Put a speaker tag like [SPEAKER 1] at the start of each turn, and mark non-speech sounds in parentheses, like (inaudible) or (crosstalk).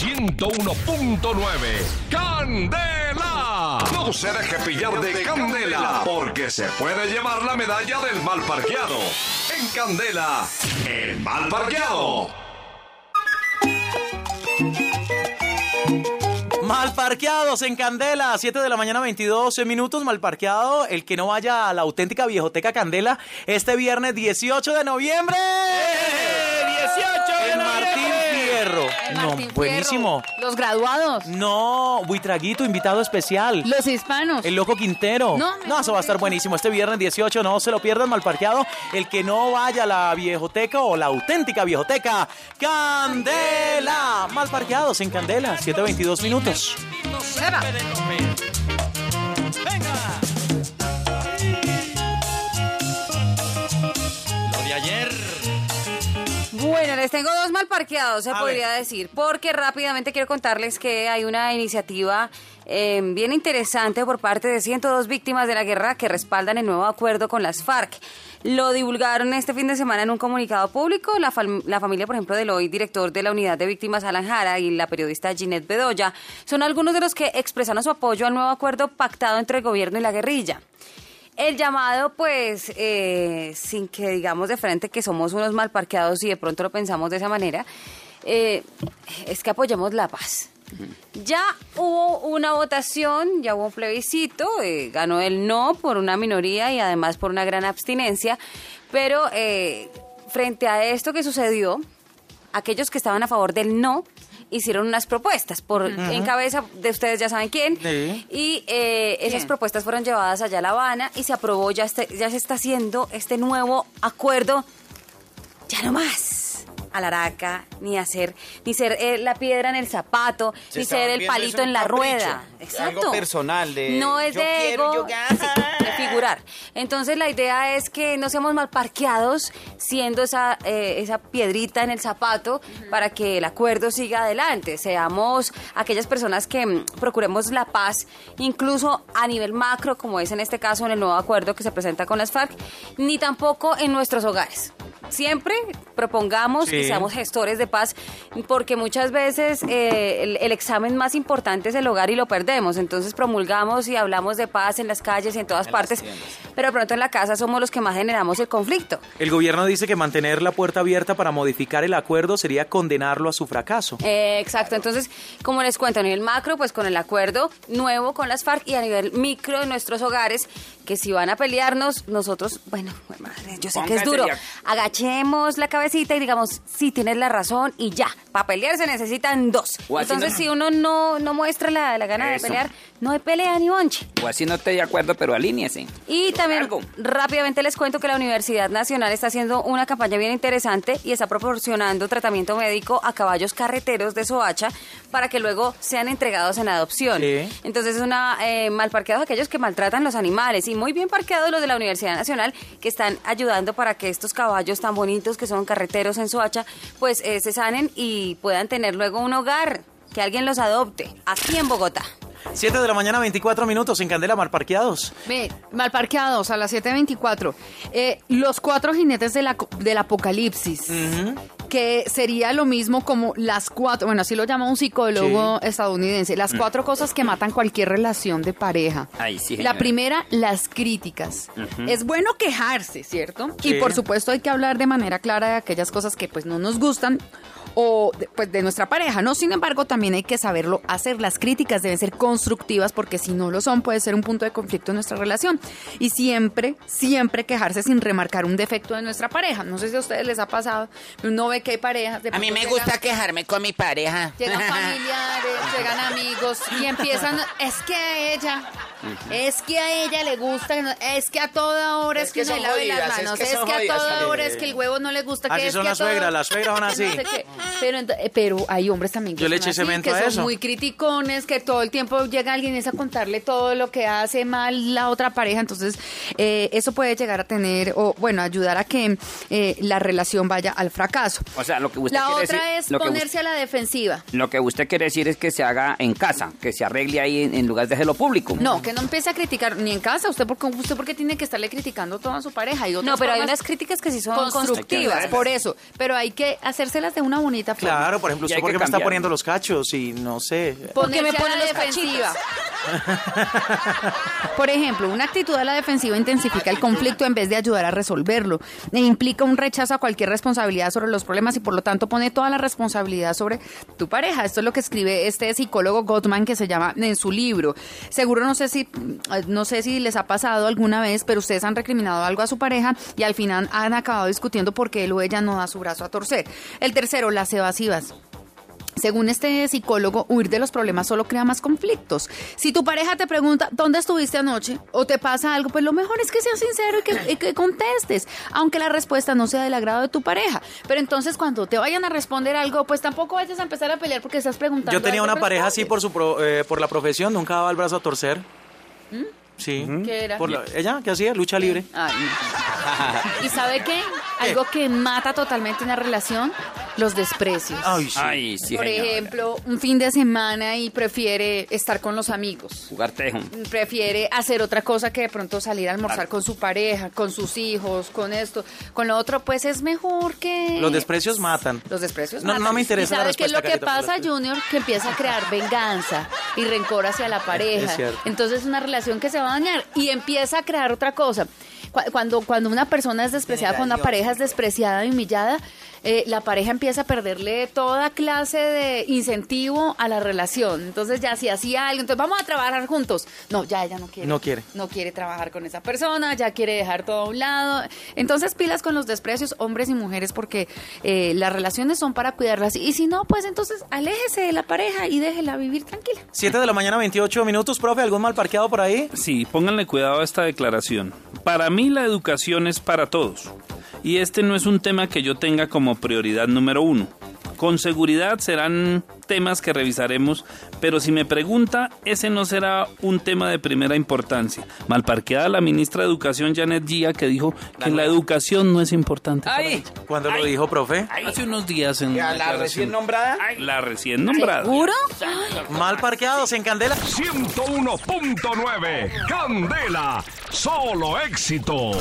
[SPEAKER 1] 101.9. ¡Candela! No se deje pillar de Candela, porque se puede llevar la medalla del mal parqueado. En Candela, el mal parqueado.
[SPEAKER 2] Mal parqueados en Candela, 7 de la mañana 22 minutos, mal parqueado. El que no vaya a la auténtica viejoteca Candela este viernes 18 de noviembre.
[SPEAKER 3] 18
[SPEAKER 2] No,
[SPEAKER 4] Martín
[SPEAKER 2] buenísimo.
[SPEAKER 4] Fierro, Los graduados.
[SPEAKER 2] No, Buitraguito, invitado especial.
[SPEAKER 4] Los hispanos.
[SPEAKER 2] El Loco Quintero.
[SPEAKER 4] No,
[SPEAKER 2] No, eso va a estar buenísimo. Este viernes 18, no se lo pierdan, mal parqueado. El que no vaya a la viejoteca o la auténtica viejoteca, Candela. Mal parqueados en Candela, 7.22 minutos.
[SPEAKER 4] Eva.
[SPEAKER 2] Lo de ayer.
[SPEAKER 4] Bueno, les tengo dos mal parqueados, se
[SPEAKER 2] A
[SPEAKER 4] podría
[SPEAKER 2] ver.
[SPEAKER 4] decir, porque rápidamente quiero contarles que hay una iniciativa eh, bien interesante por parte de 102 víctimas de la guerra que respaldan el nuevo acuerdo con las FARC. Lo divulgaron este fin de semana en un comunicado público. La, fam- la familia, por ejemplo, del hoy director de la unidad de víctimas Alan Jara y la periodista Ginette Bedoya son algunos de los que expresaron su apoyo al nuevo acuerdo pactado entre el gobierno y la guerrilla. El llamado, pues, eh, sin que digamos de frente que somos unos mal parqueados y de pronto lo pensamos de esa manera, eh, es que apoyemos la paz. Ya hubo una votación, ya hubo un plebiscito, eh, ganó el no por una minoría y además por una gran abstinencia, pero frente a esto que sucedió, aquellos que estaban a favor del no hicieron unas propuestas por en cabeza de ustedes ya saben quién
[SPEAKER 2] Sí.
[SPEAKER 4] y eh, esas
[SPEAKER 3] ¿Quién?
[SPEAKER 4] propuestas fueron llevadas allá a La Habana y se aprobó ya este, ya se está haciendo este nuevo acuerdo ya no más a la araca, ni hacer, ni ser eh, la piedra en el zapato,
[SPEAKER 3] Se
[SPEAKER 4] ni ser el palito en la
[SPEAKER 3] capricho,
[SPEAKER 4] rueda.
[SPEAKER 3] algo
[SPEAKER 4] Exacto.
[SPEAKER 3] personal de,
[SPEAKER 4] No es
[SPEAKER 3] yo
[SPEAKER 4] de
[SPEAKER 3] quiero,
[SPEAKER 4] ego,
[SPEAKER 3] yo
[SPEAKER 4] Entonces la idea es que no seamos mal parqueados siendo esa, eh, esa piedrita en el zapato para que el acuerdo siga adelante. Seamos aquellas personas que mm, procuremos la paz, incluso a nivel macro, como es en este caso en el nuevo acuerdo que se presenta con las FARC, ni tampoco en nuestros hogares. Siempre propongamos
[SPEAKER 2] Sí.
[SPEAKER 4] y seamos gestores de paz, porque muchas veces eh, el, el examen más importante es el hogar y lo perdemos. Entonces promulgamos y hablamos de paz en las calles y en todas
[SPEAKER 3] En
[SPEAKER 4] partes, pero de pronto en la casa somos los que más generamos el conflicto.
[SPEAKER 2] El gobierno dice que mantener la puerta abierta para modificar el acuerdo sería condenarlo a su fracaso.
[SPEAKER 4] Eh, exacto, entonces, como les cuento, a nivel macro, pues con el acuerdo nuevo con las FARC y a nivel micro en nuestros hogares, que si van a pelearnos, nosotros, bueno, madre, yo sé que es duro, agachemos la cabecita y digamos, sí, tienes la razón y ya, para pelear se necesitan dos.
[SPEAKER 3] O así
[SPEAKER 4] Entonces,
[SPEAKER 3] no-
[SPEAKER 4] si uno no, no muestra la, la gana
[SPEAKER 3] Eso.
[SPEAKER 4] de pelear, no hay pelea ni bonche.
[SPEAKER 3] O así no estoy de acuerdo, pero alíñese.
[SPEAKER 4] Y también
[SPEAKER 3] Algo.
[SPEAKER 4] rápidamente les cuento que la Universidad Nacional está haciendo una campaña bien interesante y está proporcionando tratamiento médico a caballos carreteros de Soacha para que luego sean entregados en adopción.
[SPEAKER 2] Sí.
[SPEAKER 4] Entonces es una eh, mal parqueados aquellos que maltratan los animales y muy bien parqueados los de la Universidad Nacional que están ayudando para que estos caballos tan bonitos que son carreteros en Soacha pues eh, se sanen y puedan tener luego un hogar, que alguien los adopte aquí en Bogotá.
[SPEAKER 2] 7 de la mañana, 24 minutos en Candela, mal parqueados.
[SPEAKER 5] Ve, mal parqueados a las 7.24. Eh, los cuatro jinetes de la- del apocalipsis. Que sería lo mismo como las cuatro, bueno, así lo llama un psicólogo estadounidense, las cuatro cosas que matan cualquier relación de pareja.
[SPEAKER 3] Ay, sí,
[SPEAKER 5] La primera, las críticas. Es bueno quejarse, ¿cierto?
[SPEAKER 2] Sí.
[SPEAKER 5] Y por supuesto hay que hablar de manera clara de aquellas cosas que pues no nos gustan o de, pues de nuestra pareja, ¿no? Sin embargo, también hay que saberlo hacer. Las críticas deben ser constructivas porque si no lo son puede ser un punto de conflicto en nuestra relación. Y siempre, siempre quejarse sin remarcar un defecto de nuestra pareja. No sé si a ustedes les ha pasado, uno ve que hay parejas. de
[SPEAKER 6] A mí me
[SPEAKER 5] llegan-
[SPEAKER 6] gusta quejarme con mi pareja.
[SPEAKER 5] Llegan (laughs) familiares, llegan amigos y empiezan, es que ella, es que a ella le gusta, que no- es que a toda hora es,
[SPEAKER 3] Es
[SPEAKER 5] que,
[SPEAKER 3] que
[SPEAKER 5] se
[SPEAKER 3] son
[SPEAKER 5] lave las
[SPEAKER 3] es
[SPEAKER 5] manos,
[SPEAKER 3] que
[SPEAKER 5] es
[SPEAKER 3] son
[SPEAKER 5] que, a
[SPEAKER 3] jodidas,
[SPEAKER 5] toda hora es que el huevo no le gusta, que es
[SPEAKER 2] son
[SPEAKER 5] que a
[SPEAKER 2] las
[SPEAKER 5] toda-
[SPEAKER 2] suegras, las suegras son (laughs) así.
[SPEAKER 5] no sé qué. Pero, eh, pero hay hombres también que
[SPEAKER 2] Yo le
[SPEAKER 5] son
[SPEAKER 2] eché
[SPEAKER 5] así,
[SPEAKER 2] cemento
[SPEAKER 5] que
[SPEAKER 2] a
[SPEAKER 5] son
[SPEAKER 2] eso.
[SPEAKER 5] muy criticones, que todo el tiempo llega alguien y es a contarle todo lo que hace mal la otra pareja, entonces eh, eso puede llegar a tener, o bueno, ayudar a que eh, la relación vaya al fracaso.
[SPEAKER 3] O sea, lo que usted
[SPEAKER 5] La
[SPEAKER 3] quiere
[SPEAKER 5] otra
[SPEAKER 3] decir-
[SPEAKER 5] es
[SPEAKER 3] lo que
[SPEAKER 5] ponerse
[SPEAKER 3] usted-
[SPEAKER 5] a la defensiva.
[SPEAKER 3] Lo que usted quiere decir es que se haga en casa, que se arregle ahí en, en lugar de hacerlo público.
[SPEAKER 5] No, que que no empiece a criticar ni en casa. Usted porque usted porque tiene que estarle criticando todo a su pareja y otras
[SPEAKER 4] No, pero hay unas críticas que sí son
[SPEAKER 5] constructivas, por eso. Pero hay que hacérselas de una bonita forma.
[SPEAKER 2] Claro, por ejemplo, usted
[SPEAKER 3] hay
[SPEAKER 2] por
[SPEAKER 3] que
[SPEAKER 2] qué me está poniendo los cachos y no sé.
[SPEAKER 4] ¿Por qué me pone
[SPEAKER 5] la
[SPEAKER 4] los
[SPEAKER 5] defensiva. (laughs) Por ejemplo, una actitud a la defensiva intensifica el conflicto en vez de ayudar a resolverlo. E implica un rechazo a cualquier responsabilidad sobre los problemas y por lo tanto pone toda la responsabilidad sobre tu pareja. Esto es lo que escribe este psicólogo Gottman que se llama en su libro. Seguro no sé si no sé si les ha pasado alguna vez, pero ustedes han recriminado algo a su pareja y al final han acabado discutiendo porque él o ella no da su brazo a torcer. El tercero, las evasivas. Según este psicólogo, huir de los problemas solo crea más conflictos. Si tu pareja te pregunta, ¿dónde estuviste anoche? O te pasa algo, pues lo mejor es que seas sincero y que, y que contestes, aunque la respuesta no sea del agrado de tu pareja. Pero entonces cuando te vayan a responder algo, pues tampoco vayas a empezar a pelear porque estás preguntando.
[SPEAKER 2] Yo tenía una pareja así por su pro- eh, por la profesión, nunca daba el brazo a torcer. Sí.
[SPEAKER 5] ¿Qué era?
[SPEAKER 2] Por la- ¿Ella qué hacía? Lucha libre.
[SPEAKER 5] Ay, no. ¿Y sabe qué? Algo que mata totalmente una relación, los desprecios.
[SPEAKER 2] Ay, sí.
[SPEAKER 3] Ay, sí,
[SPEAKER 5] Por
[SPEAKER 3] señora.
[SPEAKER 5] ejemplo, un fin de semana y prefiere estar con los amigos.
[SPEAKER 3] Jugar tejo.
[SPEAKER 5] prefiere hacer otra cosa que de pronto salir a almorzar con su pareja, con sus hijos, con esto, con lo otro, pues es mejor que...
[SPEAKER 2] Los desprecios matan.
[SPEAKER 5] Los desprecios
[SPEAKER 2] No- no
[SPEAKER 5] matan.
[SPEAKER 2] me interesa
[SPEAKER 5] ¿Y
[SPEAKER 2] la
[SPEAKER 5] sabe qué es lo que pasa, Junior? Que empieza a crear venganza y rencor hacia la pareja.
[SPEAKER 2] Es cierto.
[SPEAKER 5] Entonces es una relación que se va a dañar y empieza a crear otra cosa. Cu- Cuando, cuando una persona es despreciada, cuando una pareja es despreciada y humillada, eh, la pareja empieza a perderle toda clase de incentivo a la relación. Entonces ya si hacía algo, entonces vamos a trabajar juntos. No, ya ella no quiere.
[SPEAKER 2] No quiere.
[SPEAKER 5] No quiere trabajar con esa persona, ya quiere dejar todo a un lado. Entonces pilas con los desprecios, hombres y mujeres, porque eh, las relaciones son para cuidarlas. Y si no, pues entonces aléjese de la pareja y déjela vivir tranquila.
[SPEAKER 2] 7 de la mañana, 28 minutos, profe. ¿Algún mal parqueado por ahí?
[SPEAKER 7] Sí, pónganle cuidado a esta declaración. Para mí la educación es para todos. Y este no es un tema que yo tenga como prioridad número uno. Con seguridad serán temas que revisaremos, pero si me pregunta, ese no será un tema de primera importancia. Malparqueada la ministra de Educación Janet Gia que dijo que la educación no es importante. para
[SPEAKER 3] ¡Ay!
[SPEAKER 7] ella.
[SPEAKER 2] ¿Cuándo lo dijo, profe?
[SPEAKER 7] Hace unos días en
[SPEAKER 3] ¿Y a
[SPEAKER 7] una
[SPEAKER 3] la
[SPEAKER 7] declaración.
[SPEAKER 3] recién nombrada?
[SPEAKER 7] La recién nombrada.
[SPEAKER 5] ¿Seguro?
[SPEAKER 2] Mal parqueados en Candela.
[SPEAKER 1] 101.9 Candela. Solo éxitos.